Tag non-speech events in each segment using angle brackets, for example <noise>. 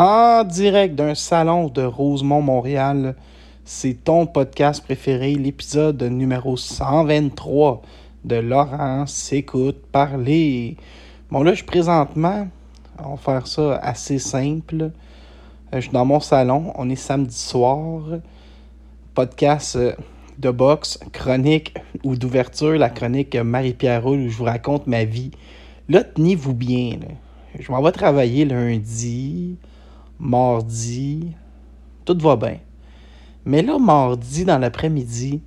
En direct d'un salon de Rosemont, Montréal, c'est ton podcast préféré, l'épisode numéro 123 de Laurent s'écoute parler. Bon là, je présentement, on va faire ça assez simple. Euh, Je suis dans mon salon, on est samedi soir. Podcast euh, de boxe, chronique ou d'ouverture, la chronique Marie-Pierre Roule où je vous raconte ma vie. Là, tenez-vous bien. Je m'en vais travailler lundi, mardi, tout va bien. Mais là, mardi, dans l'après-midi,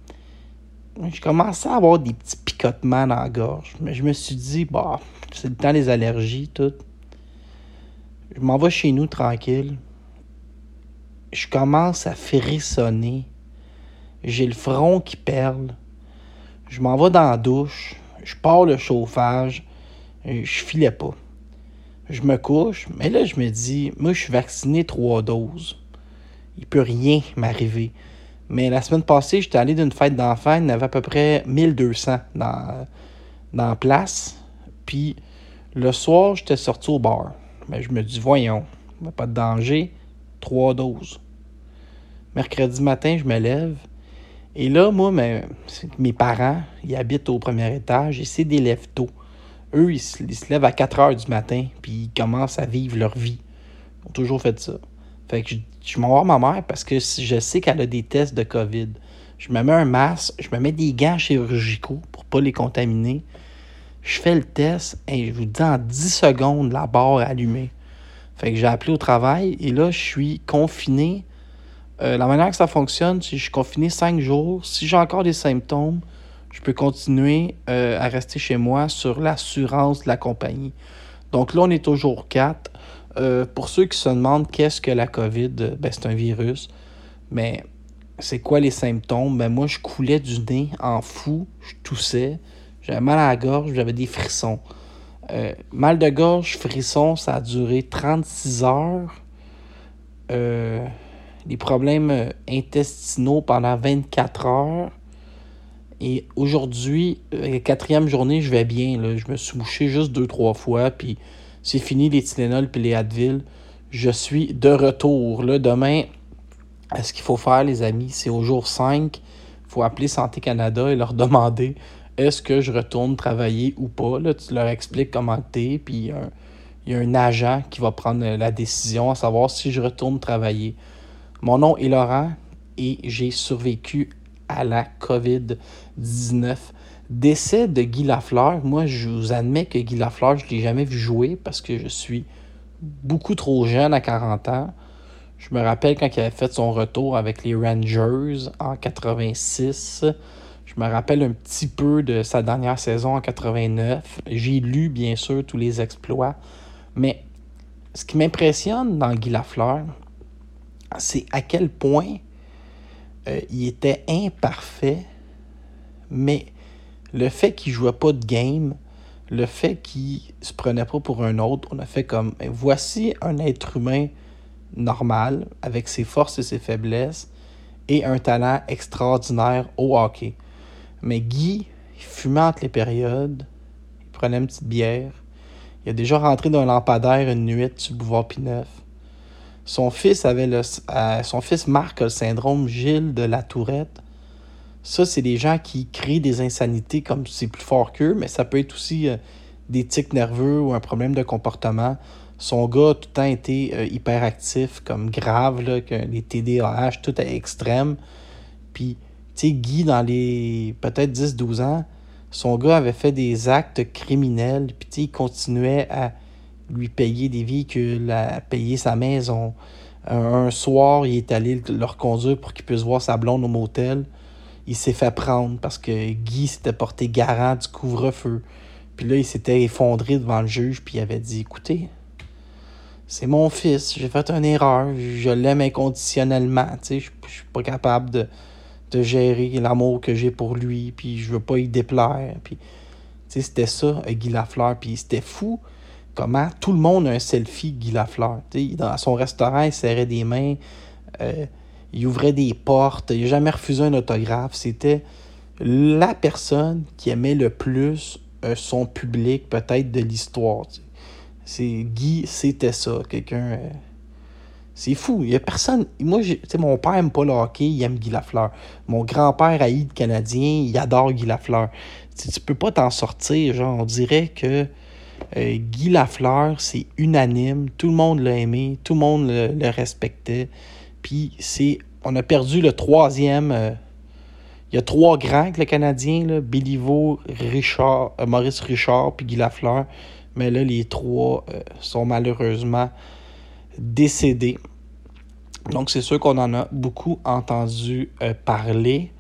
je commençais à avoir des petits picotements dans la gorge. Mais je me suis dit, bah, c'est le temps des allergies, tout. Je m'en vais chez nous tranquille. Je commence à frissonner. J'ai le front qui perle. Je m'en vais dans la douche. Je pars le chauffage. et Je filais pas. Je me couche, mais là, je me dis, moi, je suis vacciné trois doses. Il peut rien m'arriver. Mais la semaine passée, j'étais allé d'une fête d'enfants, il y en avait à peu près 1200 dans, dans la place. Puis le soir, j'étais sorti au bar. Mais je me dis, voyons, pas de danger, trois doses. Mercredi matin, je me lève. Et là, moi, mes, mes parents, ils habitent au premier étage et c'est des lève tôt. Eux, ils se, lèvent à 4 heures du matin puis ils commencent à vivre leur vie. Ils ont toujours fait ça. Fait que je, je m'en ma mère parce que je sais qu'elle a des tests de COVID. Je me mets un masque, je me mets des gants chirurgicaux pour pas les contaminer. Je fais le test et je vous dis en 10 secondes, la barre allumée. Fait que j'ai appelé au travail et là, je suis confiné. Euh, la manière que ça fonctionne, c'est que je suis confiné 5 jours. Si j'ai encore des symptômes, je peux continuer euh, à rester chez moi sur l'assurance de la compagnie. Donc là, on est toujours 4. Euh, pour ceux qui se demandent qu'est-ce que la COVID, ben, c'est un virus. Mais c'est quoi les symptômes? Ben, moi, je coulais du nez en fou, je toussais, j'avais mal à la gorge, j'avais des frissons. Euh, mal de gorge, frisson, ça a duré 36 heures. Des problèmes intestinaux pendant 24 heures. Et aujourd'hui, euh, quatrième journée, je vais bien. Je me suis bouché juste deux, trois fois. Puis c'est fini les Tylenol puis les Advil. Je suis de retour. Là, demain, ce qu'il faut faire, les amis, c'est au jour 5. Il faut appeler Santé Canada et leur <laughs> demander est-ce que je retourne travailler ou pas. Là, tu leur expliques comment t'es. Puis il y a un- agent qui va prendre la décision à savoir si je retourne travailler. Mon nom est Laurent et j'ai survécu à la COVID-19. Décès de Guy Lafleur. Moi, je vous admets que Guy Lafleur, je ne l'ai jamais vu jouer parce que je suis beaucoup trop jeune à 40 ans. Je me rappelle quand il avait fait son retour avec les Rangers en 86. Je me rappelle un petit peu de sa dernière saison en 89. J'ai lu, bien sûr, tous les exploits. Mais ce qui m'impressionne dans Guy Lafleur, c'est à quel point euh, il était imparfait, mais le fait qu'il jouait pas de game, le fait qu'il se prenait pas pour un autre, on a fait comme ben, voici un être humain normal, avec ses forces et ses faiblesses, et un talent extraordinaire au hockey. Mais Guy, il fumait entre les périodes, il prenait une petite bière, il a déjà rentré dans un lampadaire une nuit sur boulevard Pineuf. Son fils avait le, euh, son fils Marc le syndrome Gilles de la Tourette. Ça, c'est des gens qui créent des insanités comme c'est plus fort qu'eux, mais ça peut être aussi euh, des tics nerveux ou un problème de comportement. Son gars a tout le temps été euh, hyperactif, comme grave, là, que les TDAH, tout est extrême. Puis, tu sais, Guy, dans les peut-être 10-12 ans, son gars avait fait des actes criminels, puis il continuait à lui payer des véhicules, à payer sa maison. Un, soir, il est allé le reconduire pour qu'il puisse voir sa blonde au motel. Il s'est fait prendre parce que Guy s'était porté garant du couvre-feu. Puis là, il s'était effondré devant le juge, puis il avait dit Écoutez, c'est mon fils, j'ai fait une erreur, je l'aime inconditionnellement, tu sais, je suis pas capable de, de gérer l'amour que j'ai pour lui, puis je veux pas y déplaire, puis tu sais, c'était ça, Guy Lafleur, puis c'était fou comment tout le monde a un selfie Guy Lafleur, tu sais, dans son restaurant, il serrait des mains, euh, il ouvrait des portes, il n'a jamais refusé un autographe, c'était la personne qui aimait le plus euh, son public, peut-être de l'histoire, c'est Guy, c'était ça. Quelqu'un. Euh, c'est fou. Il y a personne. Moi, mon père aime pas le hockey, il aime Guy Lafleur. Mon grand-père haït Canadien, il adore Guy Lafleur. Tu, tu peux pas t'en sortir. Genre, on dirait que euh, Guy Lafleur, c'est unanime. Tout le monde l'a aimé, tout le monde le, respectait. Puis c'est. On a perdu le troisième. Euh, il y a trois grands avec le Canadien, là, Béliveau, Richard, Maurice Richard, puis Guy Lafleur. Mais là, les trois euh, sont malheureusement décédés. Donc, c'est sûr qu'on en a beaucoup entendu euh, parler.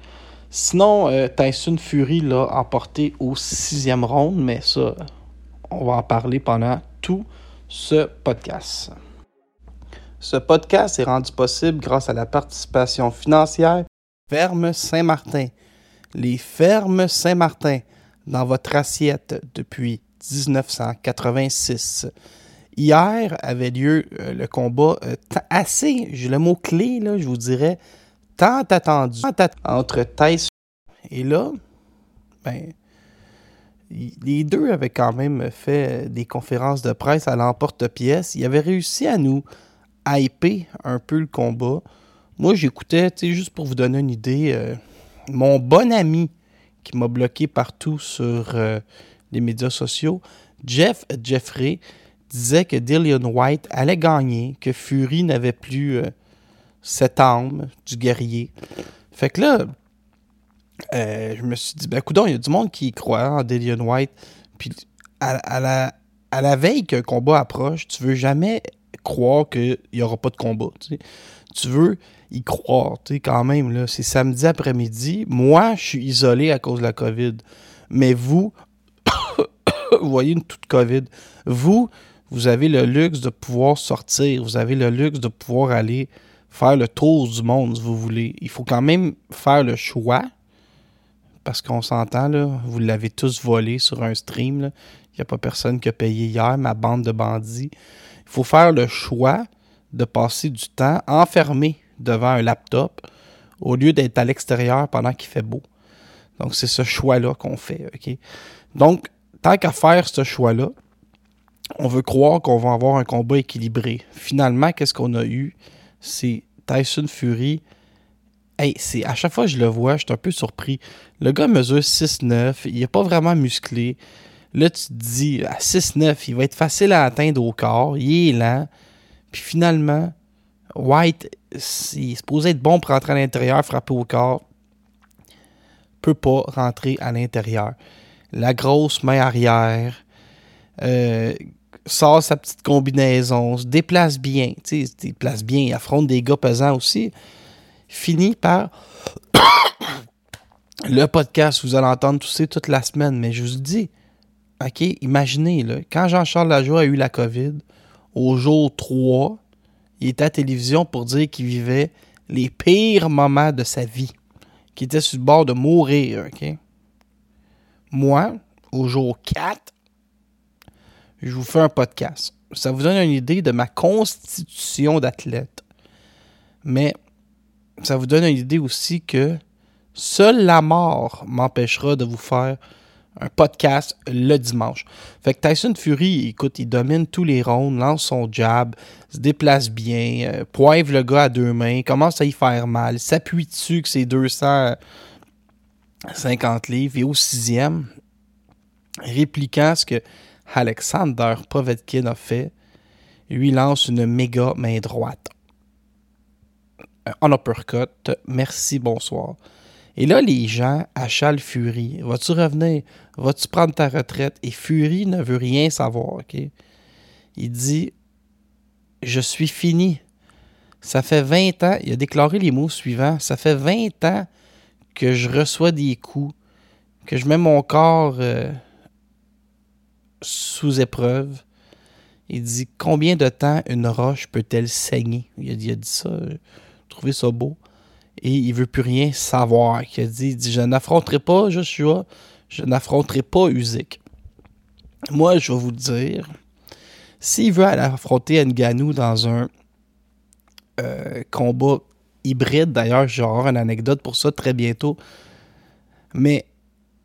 Sinon, euh, Tyson Fury l'a emporté au sixième round, mais ça, on va en parler pendant tout ce podcast. Ce podcast est rendu possible grâce à la participation financière Ferme Saint-Martin. Les fermes Saint-Martin dans votre assiette depuis 1986. Hier avait lieu euh, le combat euh, assez, le mot clé, là, je vous dirais, tant attendu entre Tyson et là, ben, les deux avaient quand même fait des conférences de presse à l'emporte-pièce. Ils avaient réussi à nous hyper un peu le combat. Moi, j'écoutais, juste pour vous donner une idée, euh, mon bon ami qui m'a bloqué partout sur les médias sociaux, Jeff Jeffrey disait que Dillian White allait gagner, que Fury n'avait plus euh, cette âme du guerrier. Fait que là, euh, je me suis dit, ben écoute, il y a du monde qui croit en Dillian White. Puis à, la, à la veille qu'un combat approche, tu veux jamais croire qu'il n'y aura pas de combat. Tu veux y croire, quand même. C'est samedi après-midi. Moi, je suis isolé à cause de la COVID. Mais vous, <coughs> vous voyez une toute COVID. Vous, vous avez le luxe de pouvoir sortir. Vous avez le luxe de pouvoir aller faire le tour du monde si vous voulez. Il faut quand même faire le choix. Parce qu'on s'entend, vous l'avez tous volé sur un stream. Il n'y a pas personne qui a payé hier, ma bande de bandits. Il faut faire le choix de passer du temps enfermé devant un laptop au lieu d'être à l'extérieur pendant qu'il fait beau. Donc, c'est ce choix-là qu'on fait. Donc, tant qu'à faire ce choix-là, on veut croire qu'on va avoir un combat équilibré. Finalement, qu'est-ce qu'on a eu? C'est Tyson Fury. Hey, c'est à chaque fois que je le vois, je suis un peu surpris. Le gars mesure 6'9, il n'est pas vraiment musclé. Là, tu te dis, à 6'9, il va être facile à atteindre au corps, il est lent. Puis finalement, White, il est supposé être bon pour rentrer à l'intérieur, frapper au corps. Peut pas rentrer à l'intérieur la grosse main arrière, euh, sort sa petite combinaison, se déplace bien, tu sais, se déplace bien, affronte des gars pesants aussi, finit par <coughs> le podcast, vous allez entendre ça toute la semaine, mais je vous dis, OK, imaginez, là, quand Jean-Charles Lajoie a eu la COVID, au jour 3, il était à la télévision pour dire qu'il vivait les pires moments de sa vie, qu'il était sur le bord de mourir, OK? Moi, au jour 4, je vous fais un podcast. ça vous donne une idée de ma constitution d'athlète. Mais ça vous donne une idée aussi que seule la mort m'empêchera de vous faire un podcast le dimanche. Fait que Tyson Fury, écoute, il domine tous les rounds, lance son jab, se déplace bien, euh, poivre le gars à deux mains, commence à y faire mal, s'appuie dessus que c'est 250 livres et au sixième, répliquant ce que Alexander Povetkin a fait, lui lance une méga main droite. Un uppercut, merci, bonsoir. Et là, les gens achalent Fury. Vas-tu revenir? Vas-tu prendre ta retraite? Et Fury ne veut rien savoir, OK? Il dit Je suis fini. Ça fait 20 ans, il a déclaré les mots suivants Ça fait 20 ans que je reçois des coups, que je mets mon corps euh, sous épreuve. Il dit Combien de temps une roche peut-elle saigner? Il a, dit, ça, euh, trouvé ça beau et il veut plus rien savoir. Il dit, dit Je n'affronterai pas Joshua, je n'affronterai pas Usyk. Moi, je vais vous dire, s'il veut aller affronter Nganou dans un euh, combat hybride, d'ailleurs, j'aurai une anecdote pour ça très bientôt, mais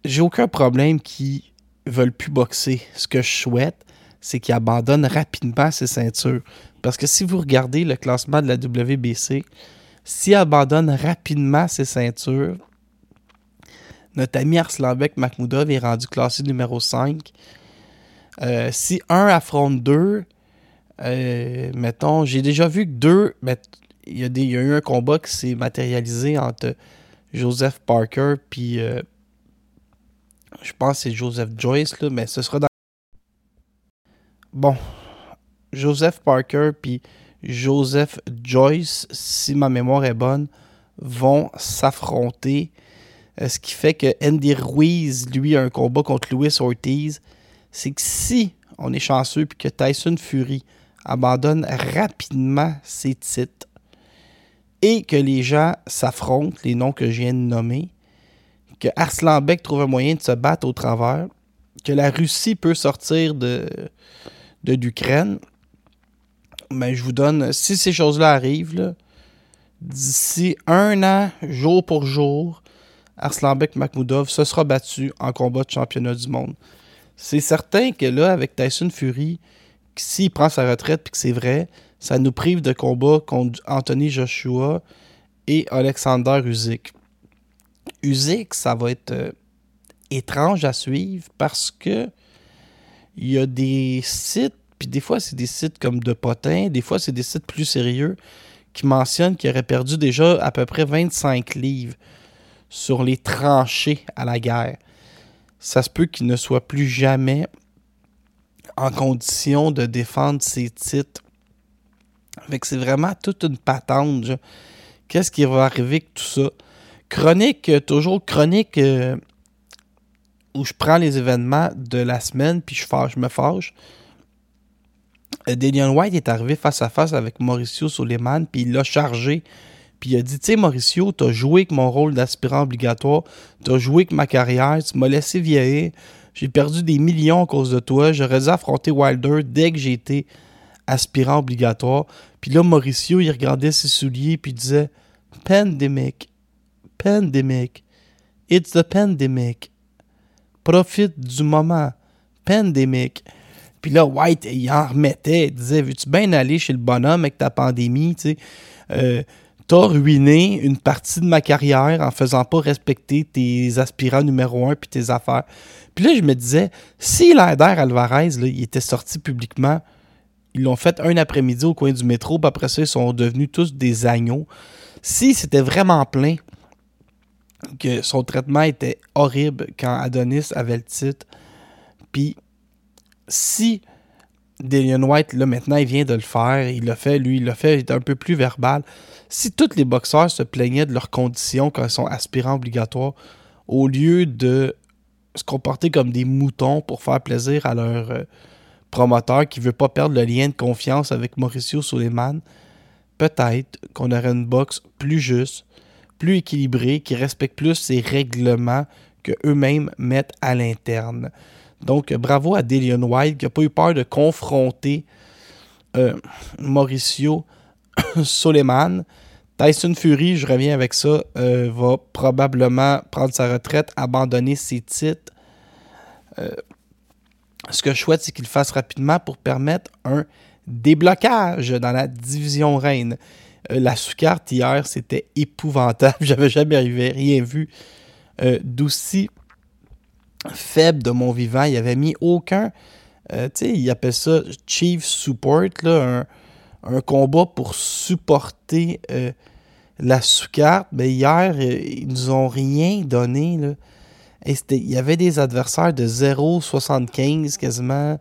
j'ai aucun problème qu'ils veulent plus boxer. Ce que je souhaite, c'est qu'ils abandonnent rapidement ses ceintures. Parce que si vous regardez le classement de la WBC, s'il abandonne rapidement ses ceintures, notre ami Arslanbek Makhmoudov est rendu classé numéro 5. Euh, si un affronte deux, euh, mettons, j'ai déjà vu que deux, il y, a eu un combat qui s'est matérialisé entre Joseph Parker puis euh, je pense que c'est Joseph Joyce, là, mais ce sera dans. Bon. Joseph Parker puis Joseph Joyce, si ma mémoire est bonne, vont s'affronter. Euh, ce qui fait que Andy Ruiz, lui, a un combat contre Louis Ortiz. C'est que si on est chanceux puis que Tyson Fury abandonne rapidement ses titres et que les gens s'affrontent, les noms que je viens de nommer, que Arslan Beck trouve un moyen de se battre au travers, que la Russie peut sortir de, de l'Ukraine, mais je vous donne, si ces choses-là arrivent, d'ici un an, jour pour jour, Arslanbek Makhmoudov se sera battu en combat de championnat du monde. C'est certain que là, avec Tyson Fury, s'il prend sa retraite puis que c'est vrai, ça nous prive de combat contre Anthony Joshua et Alexander Usyk. Usyk, ça va être euh, étrange à suivre parce que il y a des sites puis des fois, c'est des sites comme De Potin, des fois, c'est des sites plus sérieux qui mentionnent qu'il aurait perdu déjà à peu près 25 livres sur les tranchées à la guerre. Ça se peut qu'il ne soit plus jamais en condition de défendre ses titres. Fait que c'est vraiment toute une patente. Qu'est-ce qui va arriver avec tout ça? Chronique, euh, toujours chronique euh, où je prends les événements de la semaine puis je, fâche, je me fâche. Euh, Daniel White est arrivé face à face avec Mauricio Suleiman, puis il l'a chargé. Puis il a dit, tu sais, Mauricio, t'as joué avec mon rôle d'aspirant obligatoire, t'as joué avec ma carrière, tu m'as laissé vieillir, j'ai perdu des millions à cause de toi, j'aurais dû affronter Wilder dès que j'étais aspirant obligatoire. Puis là, Mauricio, il regardait ses souliers, puis disait, Pandemic, pandemic, it's the pandemic. Profite du moment, pandemic. Puis là, White, il en remettait. Il disait Veux-tu bien aller chez le bonhomme avec ta pandémie tu sais? Euh, T'as ruiné une partie de ma carrière en faisant pas respecter tes aspirants numéro un puis tes affaires. Puis là, je me disais Si Lander Alvarez, là, il était sorti publiquement, ils l'ont fait un après-midi au coin du métro, puis après ça, ils sont devenus tous des agneaux. Si c'était vraiment plein, que son traitement était horrible quand Adonis avait le titre, puis si Dillian White, là, maintenant, il vient de le faire, il l'a fait, lui, il l'a fait, il est un peu plus verbal. Si tous les boxeurs se plaignaient de leurs conditions quand ils sont aspirants obligatoires, au lieu de se comporter comme des moutons pour faire plaisir à leur euh, promoteur qui veut pas perdre le lien de confiance avec Mauricio Suleiman, peut-être qu'on aurait une boxe plus juste, plus équilibrée, qui respecte plus ces règlements que eux-mêmes mettent à l'interne. Donc, bravo à Dillian White qui n'a pas eu peur de confronter Mauricio <coughs> Soleiman. Tyson Fury, je reviens avec ça, va probablement prendre sa retraite, abandonner ses titres. ce que je souhaite, c'est qu'il fasse rapidement pour permettre un déblocage dans la division reine. la sous-carte hier, c'était épouvantable. <laughs> J'avais jamais rien vu d'aussi faible de mon vivant. Il avait mis aucun. Euh, tu sais, il appelle ça Chief Support, là, un, combat pour supporter euh, la sous-carte. Mais hier, euh, ils nous ont rien donné. Il y avait des adversaires de 0,75 quasiment.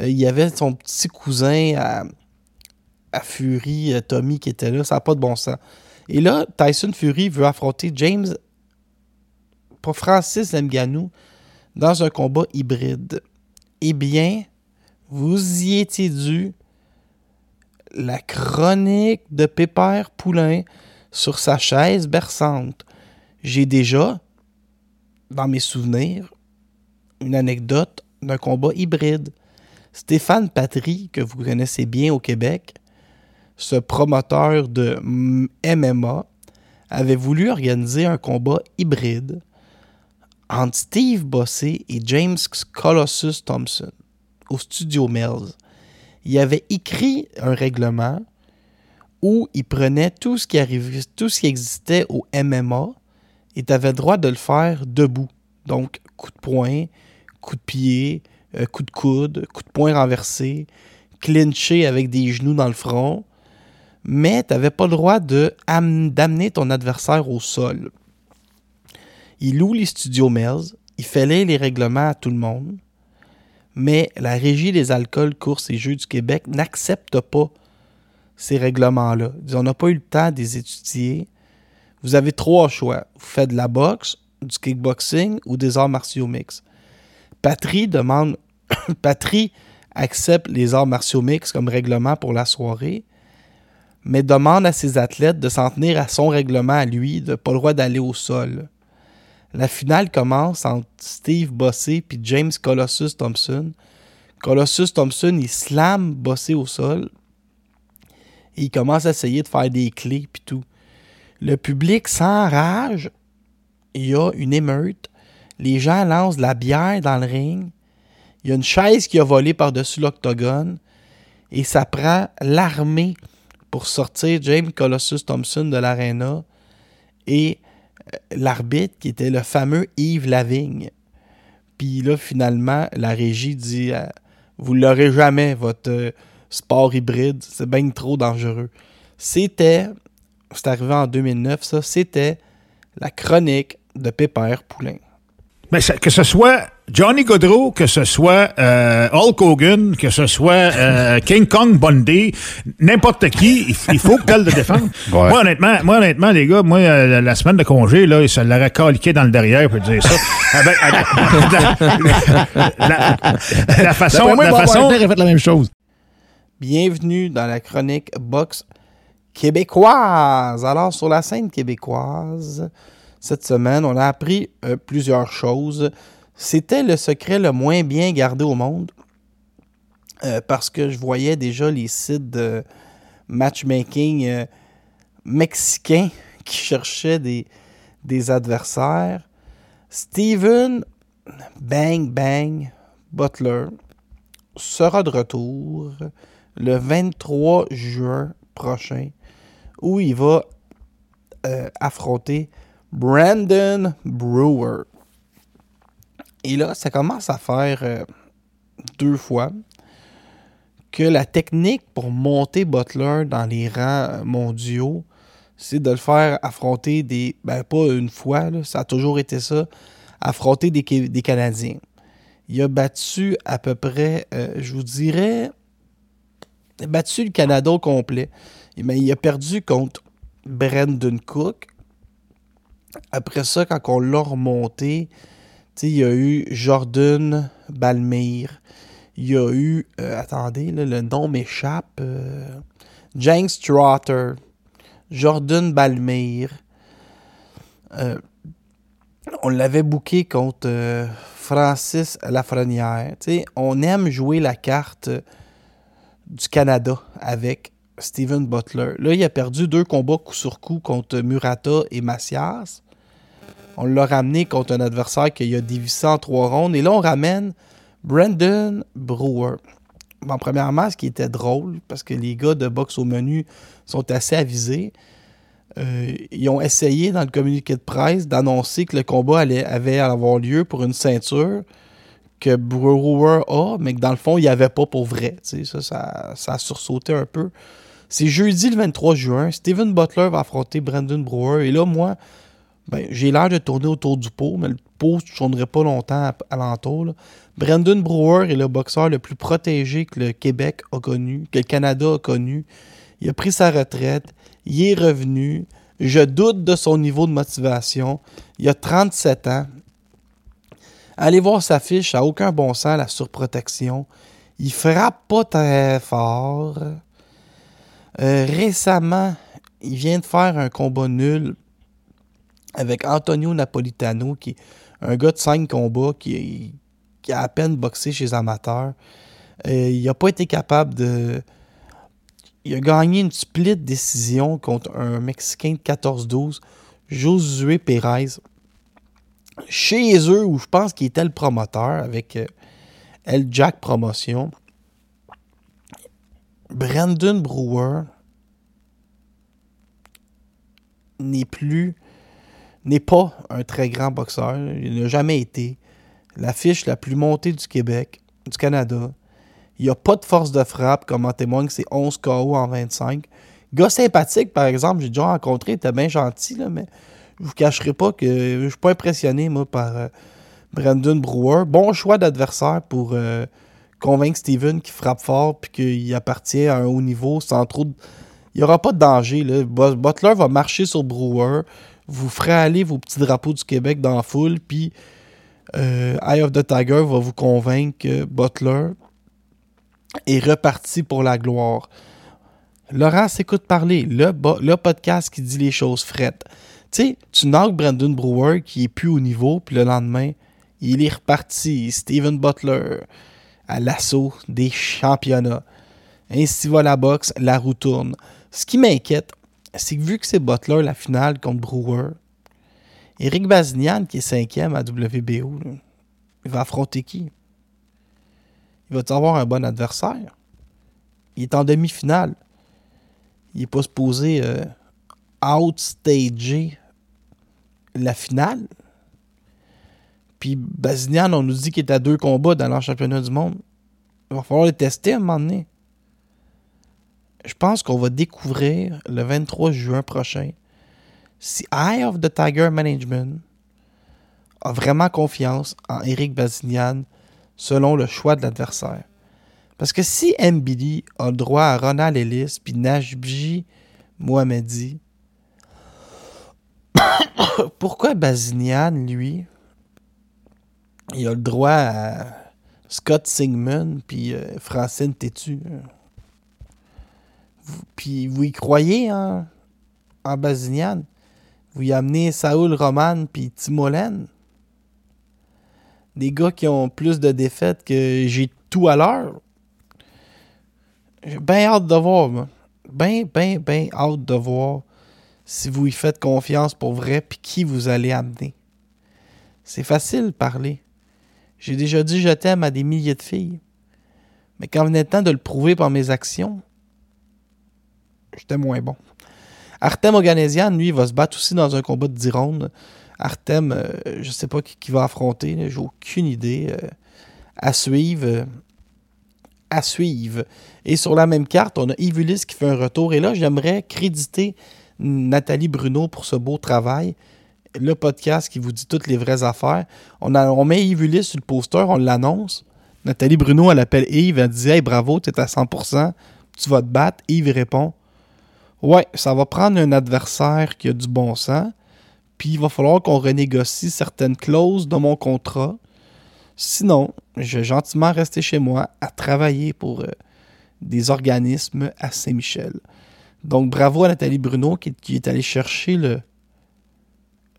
il y avait son petit cousin à, à Fury, Tommy, qui était là. Ça n'a pas de bon sens. Et là, Tyson Fury veut affronter James, pas Francis Ngannou, dans un combat hybride. Eh bien, vous y étiez dû. La chronique de Pépère Poulain sur sa chaise berçante. J'ai déjà, dans mes souvenirs, une anecdote d'un combat hybride. Stéphane Patry, que vous connaissez bien au Québec, ce promoteur de MMA, avait voulu organiser un combat hybride entre Steve Bossé et James Colossus Thompson au studio Mills. Il avait écrit un règlement où il prenait tout ce qui existait au MMA et tu avais le droit de le faire debout. Donc, coup de poing, coup de pied, euh, coup de coude, coup de poing renversé, clincher avec des genoux dans le front. Mais tu n'avais pas le droit d'amener ton adversaire au sol. Il loue les studios Mills, il fait les règlements à tout le monde, mais la Régie des alcools, courses et jeux du Québec n'accepte pas ces règlements-là. On n'a pas eu le temps de les étudier. Vous avez trois choix. Vous faites de la boxe, du kickboxing ou des arts martiaux mix. Patrie demande. <coughs> Accepte les arts martiaux mix comme règlement pour la soirée, mais demande à ses athlètes de s'en tenir à son règlement à lui, de pas le droit d'aller au sol. La finale commence entre Steve Bossé et James Colossus Thompson. Colossus Thompson, il slam Bossé au sol. Et il commence à essayer de faire des clés puis tout. Le public s'enrage. Il y a une émeute. Les gens lancent de la bière dans le ring. Il y a une chaise qui a volé par-dessus l'octogone. Et ça prend l'armée pour sortir James Colossus Thompson de l'aréna. Et l'arbitre qui était le fameux Yves Lavigne. Puis là, finalement, la régie dit euh, Vous l'aurez jamais, votre euh, sport hybride, c'est bien trop dangereux. C'était, c'est arrivé en 2009, ça, c'était la chronique de Pépère Poulain. Mais que ce soit Johnny Godreau, que ce soit euh, Hulk Hogan, que ce soit euh, <laughs> King Kong Bundy, n'importe qui, il, faut que le défendre. <laughs> Moi, honnêtement, moi, honnêtement, les gars, moi, euh, la semaine de congé, là, ça l'aurait caliqué dans le derrière pour dire ça. <laughs> la, façon... La façon... fait la même chose. Bienvenue dans la chronique boxe québécoise. Alors, sur la scène québécoise, cette semaine, on a appris plusieurs choses c'était le secret le moins bien gardé au monde. Euh, parce que je voyais déjà les sites de matchmaking euh, mexicains <laughs> qui cherchaient des, adversaires. Steven Bang Bang Butler sera de retour le 23 juin prochain où il va euh, affronter Brandon Brewer. Et là, ça commence à faire euh, deux fois que la technique pour monter Butler dans les rangs euh, mondiaux, c'est de le faire affronter des. Ben, pas une fois, ça a toujours été ça, affronter des, des Canadiens. Il a battu à peu près, euh, je vous dirais, battu le Canada au complet. Mais il a perdu contre Brendan Cook. Après ça, quand on l'a remonté, il y a eu Jordan Balmire. Il y a eu. Euh, attendez, le nom m'échappe. Euh, James Trotter. Jordan Balmire. Euh, on l'avait booké contre Francis Lafrenière. on aime jouer la carte du Canada avec Steven Butler. Là, il a perdu deux combats coup sur coup contre Murata et Macias. On l'a ramené contre un adversaire qui a dévissé en trois rondes. Et là, on ramène Brandon Brewer. En premièrement, ce qui était drôle, parce que les gars de boxe au menu sont assez avisés, euh, ils ont essayé dans le communiqué de presse d'annoncer que le combat allait, avait à avoir lieu pour une ceinture que Brewer a, mais que dans le fond, il n'y avait pas pour vrai. Ça, ça, ça, a sursauté un peu. C'est jeudi le 23 juin. Steven Butler va affronter Brandon Brewer. Et là, moi, ben, j'ai l'air de tourner autour du pot, mais le pot ne tournerait pas longtemps à, l'entour. Brandon Brewer est le boxeur le plus protégé que le Québec a connu, que le Canada a connu. Il a pris sa retraite, il est revenu. Je doute de son niveau de motivation. Il a 37 ans. Allez voir sa fiche, n'a aucun bon sens, la surprotection. Il frappe pas très fort. Euh, récemment, il vient de faire un combat nul avec Antonio Napolitano, qui est un gars de 5 combats qui, a à peine boxé chez les amateurs. Il n'a pas été capable de. Il a gagné une split décision contre un Mexicain de 14-12, Josué Pérez. Chez eux, où je pense qu'il était le promoteur avec euh, El Jack Promotion. Brandon Brewer n'est plus n'est pas un très grand boxeur. Il n'a jamais été. L'affiche la plus montée du Québec, du Canada. Il n'y a pas de force de frappe, comme en témoigne c'est 11 KO en 25. Gars sympathique, par exemple, j'ai déjà rencontré, il était bien gentil, mais je vous cacherai pas que je suis pas impressionné, moi, par euh, Brandon Brewer. Bon choix d'adversaire pour euh, convaincre Steven qu'il frappe fort puis qu'il appartient à un haut niveau sans trop de... Il n'y aura pas de danger. Là. Butler va marcher sur Brewer vous ferez aller vos petits drapeaux du Québec dans la foule, puis euh, Eye of the Tiger va vous convaincre que Butler est reparti pour la gloire. Laurent s'écoute parler, le, le podcast qui dit les choses frettes. Tu sais, tu knock Brandon Brewer qui est plus au niveau, puis le lendemain, il est reparti. Steven Butler à l'assaut des championnats. Ainsi va la boxe, la roue tourne. Ce qui m'inquiète, c'est que vu que c'est Butler la finale contre Brewer, Eric Bazignan, qui est cinquième à WBO, il va affronter qui? Il va avoir un bon adversaire? Il est en demi-finale. Il n'est pas supposé euh, outstager la finale. Puis Bazignan, on nous dit qu'il est à deux combats dans leur championnat du monde. Il va falloir le tester à un moment donné je pense qu'on va découvrir le 23 juin prochain si Eye of the Tiger Management a vraiment confiance en Eric Bazignan selon le choix de l'adversaire. Parce que si MBD a le droit à Ronald Ellis puis Najibji Mohamedi, <coughs> pourquoi Bazignan, lui, il a le droit à Scott Singman puis euh, Francine Tétu? Puis vous y croyez hein, en Bazignan? Vous y amenez Saoul Roman puis Timolen? Des gars qui ont plus de défaites que j'ai tout à l'heure? J'ai bien hâte de voir, moi. Bien, bien, bien hâte de voir si vous y faites confiance pour vrai puis qui vous allez amener. C'est facile de parler. J'ai déjà dit je t'aime à des milliers de filles. Mais quand venait le temps de le prouver par mes actions, j'étais moins bon. Artem Oganesian, lui, va se battre aussi dans un combat de 10 rondes. Artem, je euh, je sais pas qui, va affronter, j'ai aucune idée. Euh, à suivre. Euh, à suivre. Et sur la même carte, on a Ivulis qui fait un retour. Et là, j'aimerais créditer Nathalie Bruno pour ce beau travail. Le podcast qui vous dit toutes les vraies affaires. On, a, on met Ivulis sur le poster, on l'annonce. Nathalie Bruno, elle appelle Yves, elle dit Hey, bravo, tu es à 100%, tu vas te battre. Yves répond Ouais, ça va prendre un adversaire qui a du bon sens, puis il va falloir qu'on renégocie certaines clauses de mon contrat. Sinon, je vais gentiment rester chez moi à travailler pour euh, des organismes à Saint-Michel. Donc, bravo à Nathalie Bruno qui, est allée chercher le,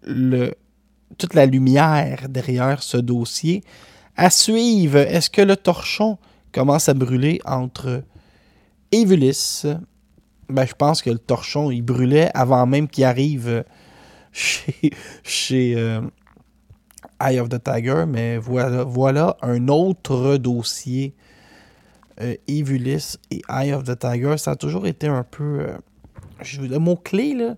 le, toute la lumière derrière ce dossier. À suivre, est-ce que le torchon commence à brûler entre Evulis, ben, je pense que le torchon, il brûlait avant même qu'il arrive <laughs> chez, chez euh, Eye of the Tiger. Mais voilà, voilà un autre dossier. Euh, et Eye of the Tiger, ça a toujours été un peu. Euh, le mot-clé, là,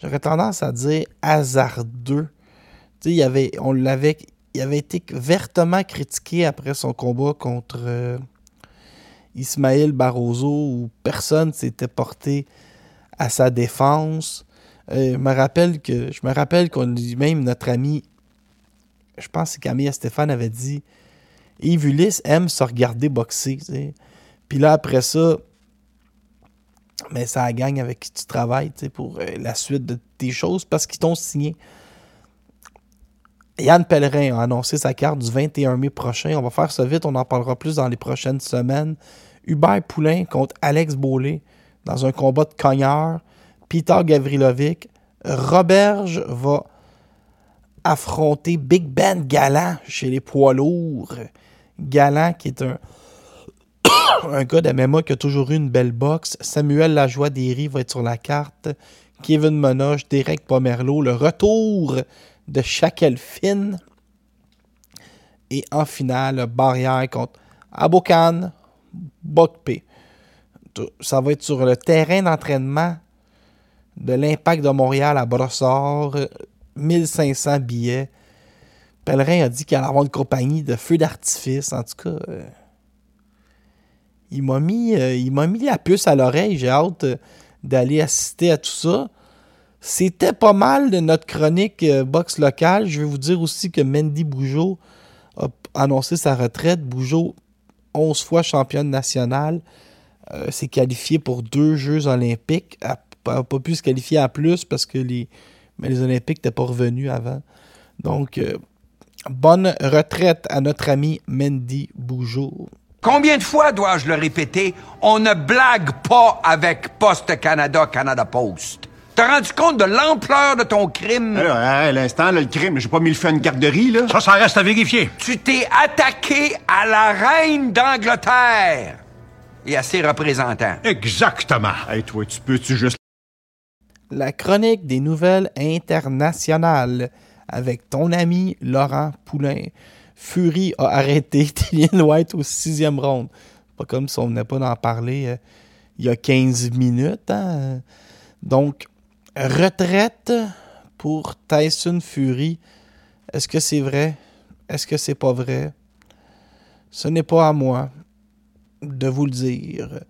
j'aurais tendance à dire hasardeux. Tu sais, il avait, on l'avait, il avait été vertement critiqué après son combat contre euh, Ismaël Barroso, où personne s'était porté à sa défense. Euh, je me rappelle que je me rappelle qu'on même notre ami, je pense que Camille Stéphane avait dit Yves aime se regarder boxer. Puis là, après ça, mais ça gagne avec qui tu travailles pour euh, la suite de tes choses parce qu'ils t'ont signé. Yann Pellerin a annoncé sa carte du 21 mai prochain. On va faire ça vite, on en parlera plus dans les prochaines semaines. Hubert Poulain contre Alex Beaulé dans un combat de cogneur. Peter Gavrilovic. Roberge va affronter Big Ben Galant chez les poids lourds. Galant qui est un, <coughs> un gars d'MMA qui a toujours eu une belle boxe. Samuel Lajoie Derry va être sur la carte. Kevin Monoche, Derek Pomerleau. Le retour de Finn. Et en finale, barrière contre Abokan Bokpe. Ça va être sur le terrain d'entraînement de l'Impact de Montréal à Brossard. 1500 billets. Pellerin a dit qu'il allait avoir une compagnie de feux d'artifice. En tout cas, euh, il m'a mis, euh, mis la puce à l'oreille. J'ai hâte euh, d'aller assister à tout ça. C'était pas mal de notre chronique boxe locale. Je vais vous dire aussi que Mendy Bougeot a annoncé sa retraite. Bougeot, 11 fois championne nationale, s'est qualifié pour deux Jeux olympiques. n'a pas, pu se qualifier à plus parce que les, les Olympiques n'étaient pas revenus avant. Donc, bonne retraite à notre ami Mendy Bougeot. Combien de fois dois-je le répéter? On ne blague pas avec Poste Canada, Canada Post. T'as rendu compte de l'ampleur de ton crime? Alors, à l'instant, le crime, j'ai pas mis le feu à une garderie, là. Ça, ça reste à vérifier. Tu t'es attaqué à la reine d'Angleterre et à ses représentants. Exactement. Hey, toi, tu peux-tu juste... La chronique des nouvelles internationales avec ton ami Laurent Poulain. Fury a arrêté <laughs> Dillian White au sixième round. Pas comme si on venait pas d'en parler euh, il y a 15 minutes. Hein. Donc, retraite pour Tyson Fury. Est-ce que c'est vrai? Est-ce que c'est pas vrai? Ce n'est pas à moi de vous le dire.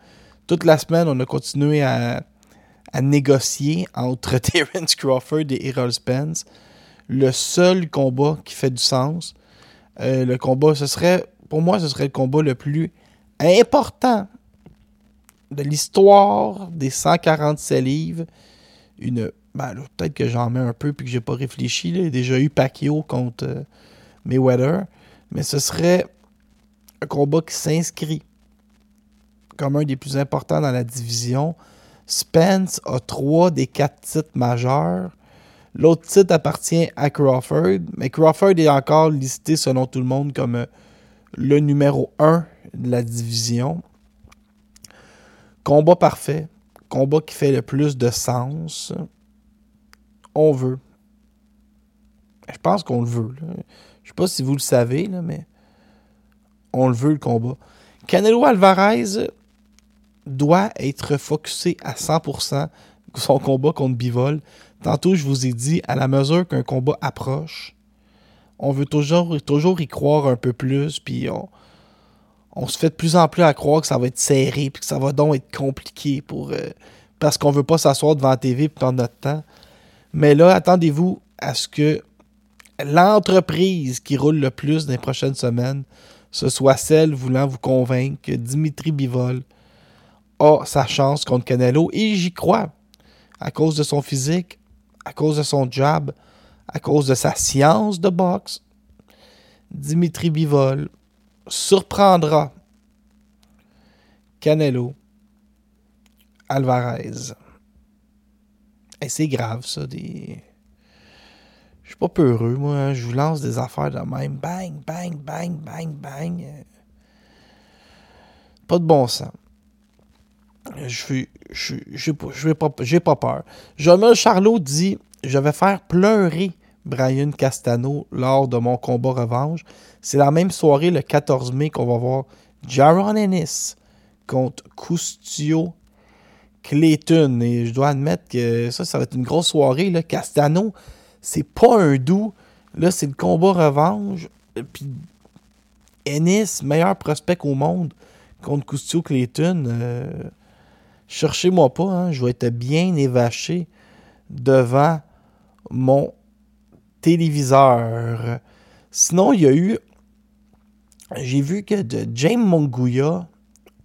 Toute la semaine, on a continué à, à négocier entre <laughs> Terence Crawford et Errol Spence. Le seul combat qui fait du sens, euh, le combat, ce serait, pour moi, ce serait le combat le plus important de l'histoire des 147 livres. Une, ben, peut-être que j'en mets un peu puis que j'ai pas réfléchi. A déjà eu Pacquiao contre euh, Mayweather. Mais ce serait un combat qui s'inscrit comme un des plus importants dans la division. Spence a trois des quatre titres majeurs. L'autre titre appartient à Crawford, mais Crawford est encore listé selon tout le monde comme euh, le numéro 1 de la division. Combat parfait, combat qui fait le plus de sens. On veut. Je pense qu'on le veut. Je Je sais pas si vous le savez, mais on le veut le combat. Canelo Alvarez doit être focusé à 100% son combat contre Bivol. Tantôt, je vous ai dit, à la mesure qu'un combat approche, on veut toujours, toujours y croire un peu plus, puis on, se fait de plus en plus à croire que ça va être serré, puis que ça va donc être compliqué pour, euh, parce qu'on veut pas s'asseoir devant la TV et prendre notre temps. Mais là, attendez-vous à ce que l'entreprise qui roule le plus dans les prochaines semaines, ce soit celle voulant vous convaincre que Dimitri Bivol a sa chance contre Canelo. Et j'y crois. À cause de son physique, à cause de son job, à cause de sa science de boxe, Dimitri Bivol surprendra Canelo Alvarez. Et c'est grave, ça, des. Je suis pas peureux, moi. Hein. Je vous lance des affaires de même. Bang, bang, bang, bang, bang. Pas de bon sens. je j'ai pas, pas peur. Jamel Charlot dit Je vais faire pleurer Brian Castano lors de mon combat revanche. C'est la même soirée, le 14 mai, qu'on va voir Jaron Ennis contre Custio Clayton. Et je dois admettre que ça, ça va être une grosse soirée. Là. Castano, c'est pas un doux. Là, c'est le combat revanche. Ennis, meilleur prospect au monde contre Custio Clayton. Euh, cherchez-moi pas, hein, je vais être bien évaché devant mon téléviseur. Sinon, il y a eu. J'ai vu que James Monguia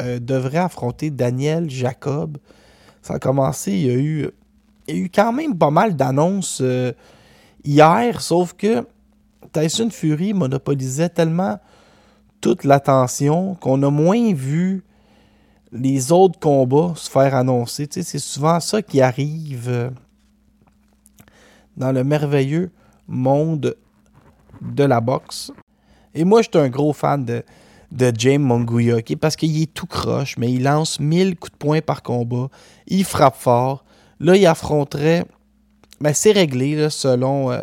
euh, devrait affronter Daniel Jacob. Ça a commencé, il y a eu, il y a eu quand même pas mal d'annonces euh, hier, sauf que Tyson Fury monopolisait tellement toute l'attention qu'on a moins vu les autres combats se faire annoncer. c'est souvent ça qui arrive euh, dans le merveilleux monde de la boxe. Et moi, je suis un gros fan de, de James Monguia, parce qu'il est tout croche, mais il lance 1000 coups de poing par combat. Il frappe fort. Là, il affronterait. Mais ben, c'est réglé, selon euh,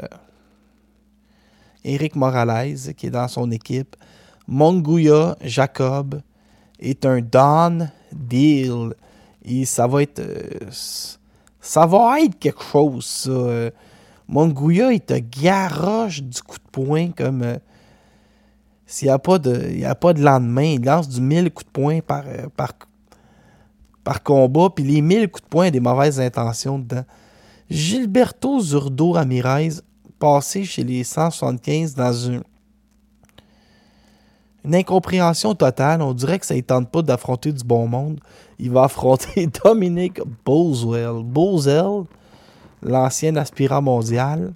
Eric Morales, qui est dans son équipe. Monguia Jacob est un Don Deal. Et ça va être. Euh, ça va être quelque chose, ça. Monguia, il te garoche du coup de poing comme. Euh, s'il n'y a, pas de, a pas de lendemain, il lance du 1000 coups de poing par, euh, par, par combat, puis les 1000 coups de poing, des mauvaises intentions dedans. Gilberto Zurdo Ramirez, passé chez les 175 dans une, une incompréhension totale. On dirait que ça ne tente pas d'affronter du bon monde. Il va <laughs> affronter Dominic Boswell. Boswell, l'ancien aspirant mondial.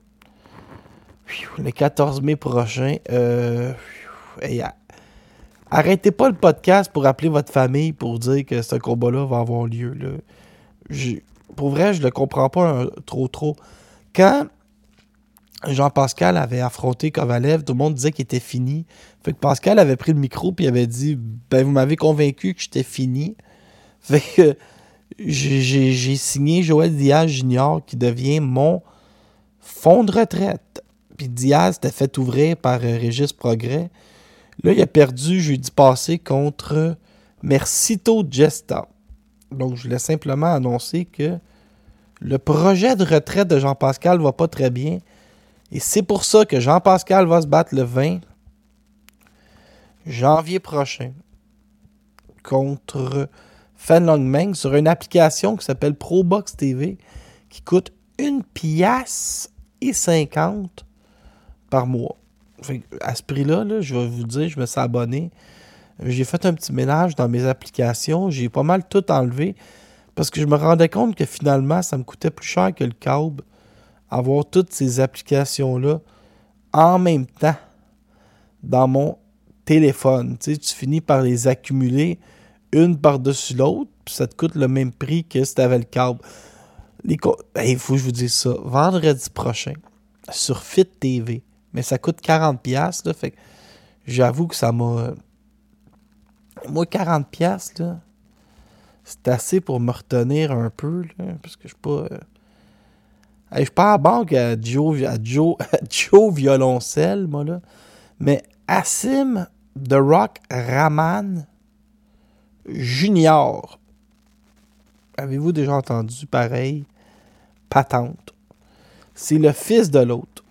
Le 14 mai prochain. Euh, arrêtez pas le podcast pour appeler votre famille pour dire que ce combat-là va avoir lieu. pour vrai, je le comprends pas trop trop. Quand Jean-Pascal avait affronté Kovalev, tout le monde disait qu'il était fini. Fait que Pascal avait pris le micro et avait dit Ben, vous m'avez convaincu que j'étais fini. Fait que j'ai signé Joël Diaz Junior qui devient mon fonds de retraite. Puis Diaz était fait ouvrir par euh, Régis Progrès. Là, il a perdu jeudi passé contre Mercito Gesta. Donc, je voulais simplement annoncer que le projet de retraite de Jean-Pascal va pas très bien. Et c'est pour ça que Jean-Pascal va se battre le 20 janvier prochain contre Fan Meng sur une application qui s'appelle ProBox TV qui coûte une pièce et 50 par mois. à ce prix-là, je vais vous dire, je me suis abonné. J'ai fait un petit ménage dans mes applications. J'ai pas mal tout enlevé parce que je me rendais compte que finalement, ça me coûtait plus cher que le câble avoir toutes ces applications-là en même temps dans mon téléphone. Tu finis par les accumuler une par-dessus l'autre, puis ça te coûte le même prix que si tu avais le câble. Il faut que je vous dise ça. Vendredi prochain, sur Fit TV, mais ça coûte 40$, là, fait j'avoue que ça m'a. Moi, 40$, là, c'est assez pour me retenir un peu, là, parce que je suis pas. Euh, je suis pas à banque à Joe, à Joe, Joe <laughs> Violoncelle, moi, là. Mais Assim The Rock Raman Junior. Avez-vous déjà entendu pareil? Patente. C'est le fils de l'autre.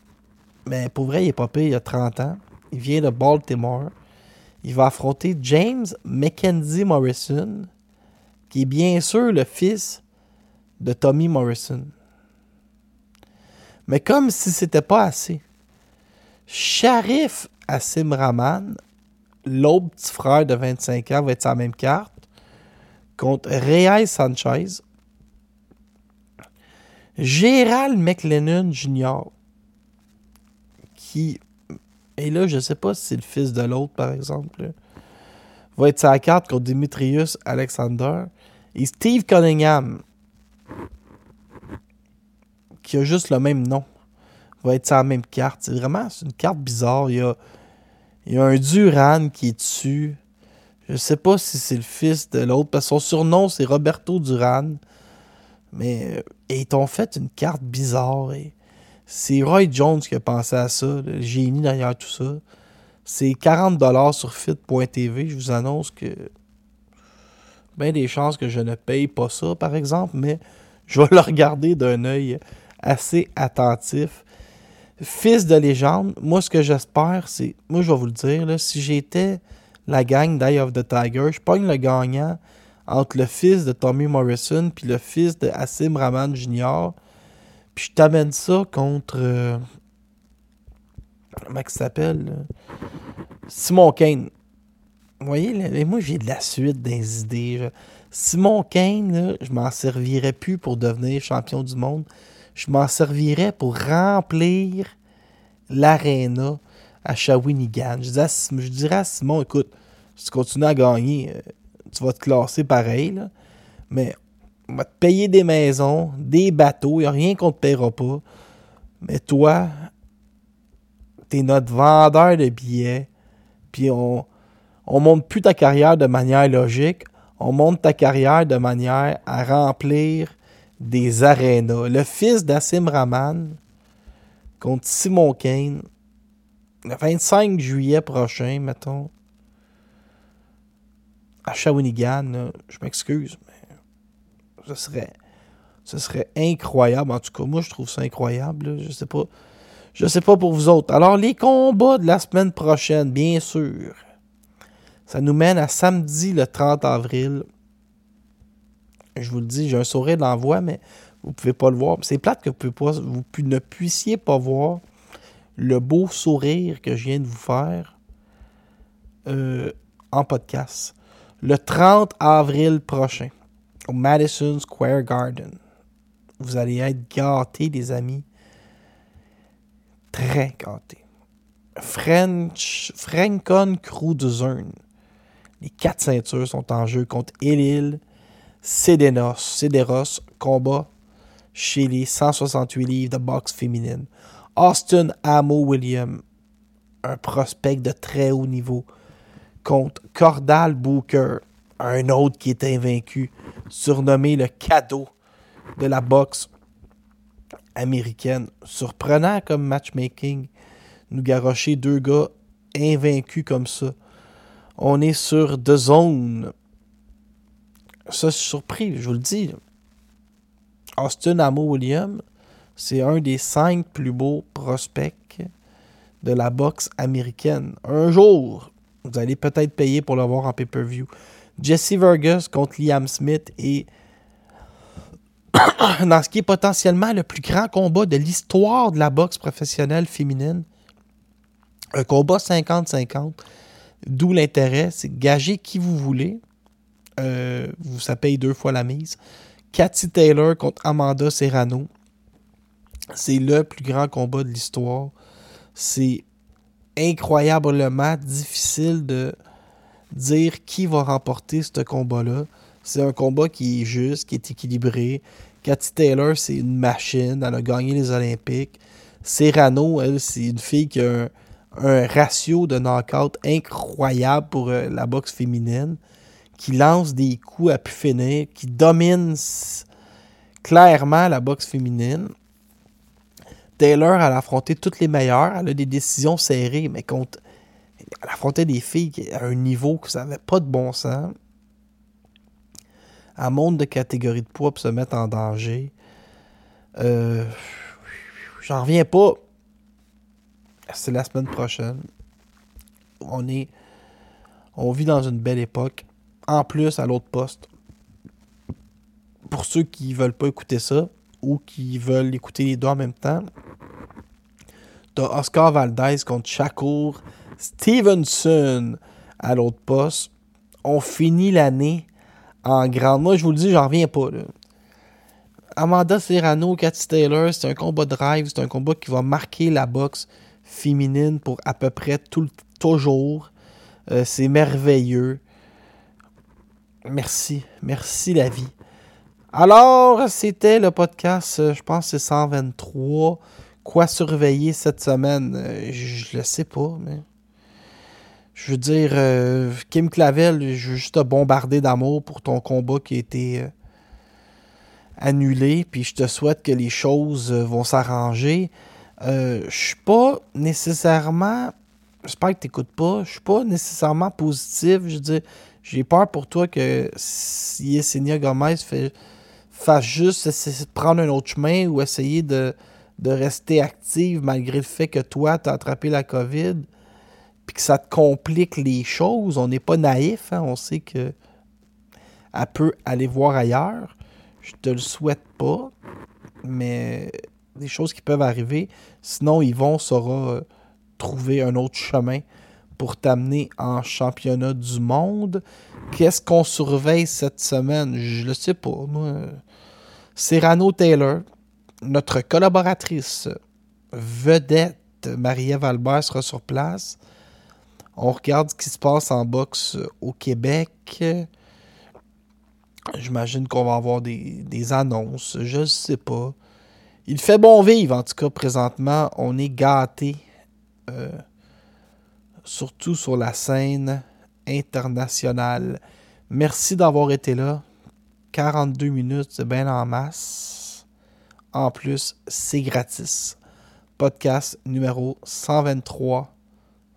Mais pour vrai, il est pas pire, il a 30 ans. Il vient de Baltimore. Il va affronter James Mackenzie Morrison, qui est bien sûr le fils de Tommy Morrison. Mais comme si c'était pas assez, Sharif Assim Rahman l'autre petit frère de 25 ans va être sa même carte contre Reyes Sanchez. Gérald McLennan Jr. qui. Et là, je sais pas si c'est le fils de l'autre, par exemple. va être sa carte contre Dimitrius Alexander. Et Steve Cunningham, qui a juste le même nom, va être sa même carte. C'est vraiment une carte bizarre. Il y a il y a un Duran qui est dessus. Je sais pas si c'est le fils de l'autre, parce que son surnom, c'est Roberto Duran. Mais euh, ils t'ont fait une carte bizarre. C'est Roy Jones qui a pensé à ça, le génie derrière tout ça. C'est 40$ sur fit.tv. Je vous annonce que. Bien des chances que je ne paye pas ça, par exemple, mais je vais <laughs> le regarder d'un œil assez attentif. Fils de légende, moi, ce que j'espère, c'est. Moi, je vais vous le dire, si j'étais la gang d'Eye of the Tiger, je pogne le gagnant entre le fils de Tommy Morrison puis le fils de Assim Rahman Jr. Puis je t'amène ça contre. Euh, comment il s'appelle Simon Kane. Vous voyez, moi j'ai de la suite des idées. Simon Kane, je m'en servirais plus pour devenir champion du monde je m'en servirais pour remplir l'aréna à Shawinigan. Je, je dirais à Simon, écoute, si tu continues à gagner, euh, tu vas te classer pareil, mais on va te payer des maisons, des bateaux, il n'y a rien qu'on ne te paiera pas. Mais toi, tu es notre vendeur de billets, puis on, on monte plus ta carrière de manière logique, on monte ta carrière de manière à remplir des arénas. Le fils d'Assim Rahman contre Simon Kane, le 25 juillet prochain, mettons, à Shawinigan, je m'excuse, mais ce serait, ce serait incroyable. En tout cas, moi, je trouve ça incroyable. Je sais pas. Je sais pas pour vous autres. Alors, les combats de la semaine prochaine, bien sûr. Ça nous mène à samedi le 30 avril je vous le dis, j'ai un sourire d'envoi, mais vous ne pouvez pas le voir. C'est plate que vous, ne puissiez pas voir le beau sourire que je viens de vous faire euh, en podcast. Le 30 avril prochain, au Madison Square Garden. Vous allez être gâtés, les amis. Très gâtés. French, Francon Zone. Les quatre ceintures sont en jeu contre Elil, Cédenos, Céderos, combat chez les 168 livres de boxe féminine. Austin Amo William, un prospect de très haut niveau, contre Cordal Booker, un autre qui est invaincu, surnommé le cadeau de la boxe américaine. Surprenant comme matchmaking, nous garocher deux gars invaincus comme ça. On est sur The Zone ça, je surpris, je vous le dis. Austin Amo William, c'est un des cinq plus beaux prospects de la boxe américaine. Un jour, vous allez peut-être payer pour le voir en pay-per-view. Jesse Vergus contre Liam Smith et <coughs> dans ce qui est potentiellement le plus grand combat de l'histoire de la boxe professionnelle féminine. Un combat 50-50. D'où l'intérêt, c'est gager qui vous voulez. Euh, ça paye deux fois la mise. Cathy Taylor contre Amanda Serrano. C'est le plus grand combat de l'histoire. C'est incroyablement difficile de dire qui va remporter ce combat-là. C'est un combat qui est juste, qui est équilibré. Cathy Taylor, c'est une machine. Elle a gagné les Olympiques. Serrano, elle, c'est une fille qui a un, ratio de knockout incroyable pour euh, la boxe féminine qui lance des coups à pu finir, qui domine clairement la boxe féminine. Taylor, elle a affronté toutes les meilleures. Elle a des décisions serrées, mais contre. Elle a affronté des filles à un niveau que ça n'avait pas de bon sens. Elle monte de catégorie de poids pour se mettre en danger. Euh, J'en reviens pas. C'est la semaine prochaine. On est. On vit dans une belle époque en plus à l'autre poste. Pour ceux qui veulent pas écouter ça ou qui veulent écouter les deux en même temps, t'as Oscar Valdez contre Shakur Stevenson à l'autre poste. On finit l'année en grande. Moi, je vous le dis, j'en reviens pas. Amanda Serrano, Cathy Taylor, c'est un combat de drive, c'est un combat qui va marquer la boxe féminine pour à peu près tout toujours. Euh, c'est merveilleux. Merci. Merci la vie. Alors, c'était le podcast, euh, je pense c'est 123. Quoi surveiller cette semaine? Euh, je le sais pas, mais. Je veux dire, euh, Kim Clavel, je veux juste te bombarder d'amour pour ton combat qui a été annulé. Puis je te souhaite que les choses vont s'arranger. je suis pas nécessairement. J'espère que tu n'écoutes pas. Je suis pas nécessairement positif. Je veux dire, j'ai peur pour toi que si Yesenia Gomez fasse juste prendre un autre chemin ou essayer de, de rester active malgré le fait que toi, tu as attrapé la COVID puis que ça te complique les choses. On n'est pas naïf, hein. on sait que elle peut aller voir ailleurs. Je te le souhaite pas, mais des choses qui peuvent arriver. Sinon, Yvon saura euh, trouver un autre chemin pour t'amener en championnat du monde. Qu'est-ce qu'on surveille cette semaine? Je le sais pas. Moi, Cyrano Taylor, notre collaboratrice vedette, Marie-Ève Albert, sera sur place. On regarde ce qui se passe en boxe au Québec. J'imagine qu'on va avoir des, annonces. Je ne sais pas. Il fait bon vivre, en tout cas, présentement. On est gâté. Euh, surtout sur la scène internationale. Merci d'avoir été là. 42 minutes, c'est bien en masse. En plus, c'est gratis. Podcast numéro 123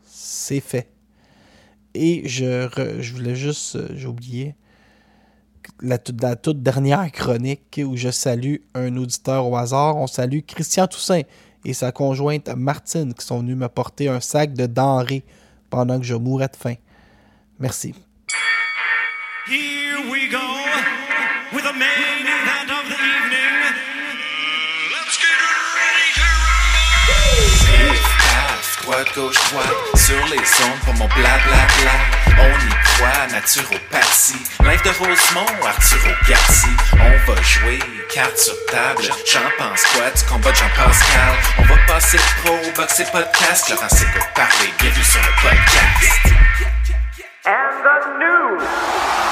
c'est fait. Et je, je voulais juste, euh, j'ai oublié, la, toute dernière chronique où je salue un auditeur au hasard. On salue Christian Toussaint et sa conjointe Martine qui sont venus me porter un sac de denrées pendant que je mourais de faim. Merci. Gauche, droite, sur les ondes pour mon blablabla. On y croit, naturopathie. Live de Rosemont, Arturo Garci. On va jouer, carte sur table. J'en pense quoi du combat de Jean-Pascal? On va passer pro, boxer podcast. Laurent s'écoute parler, bienvenue sur le podcast. And the news.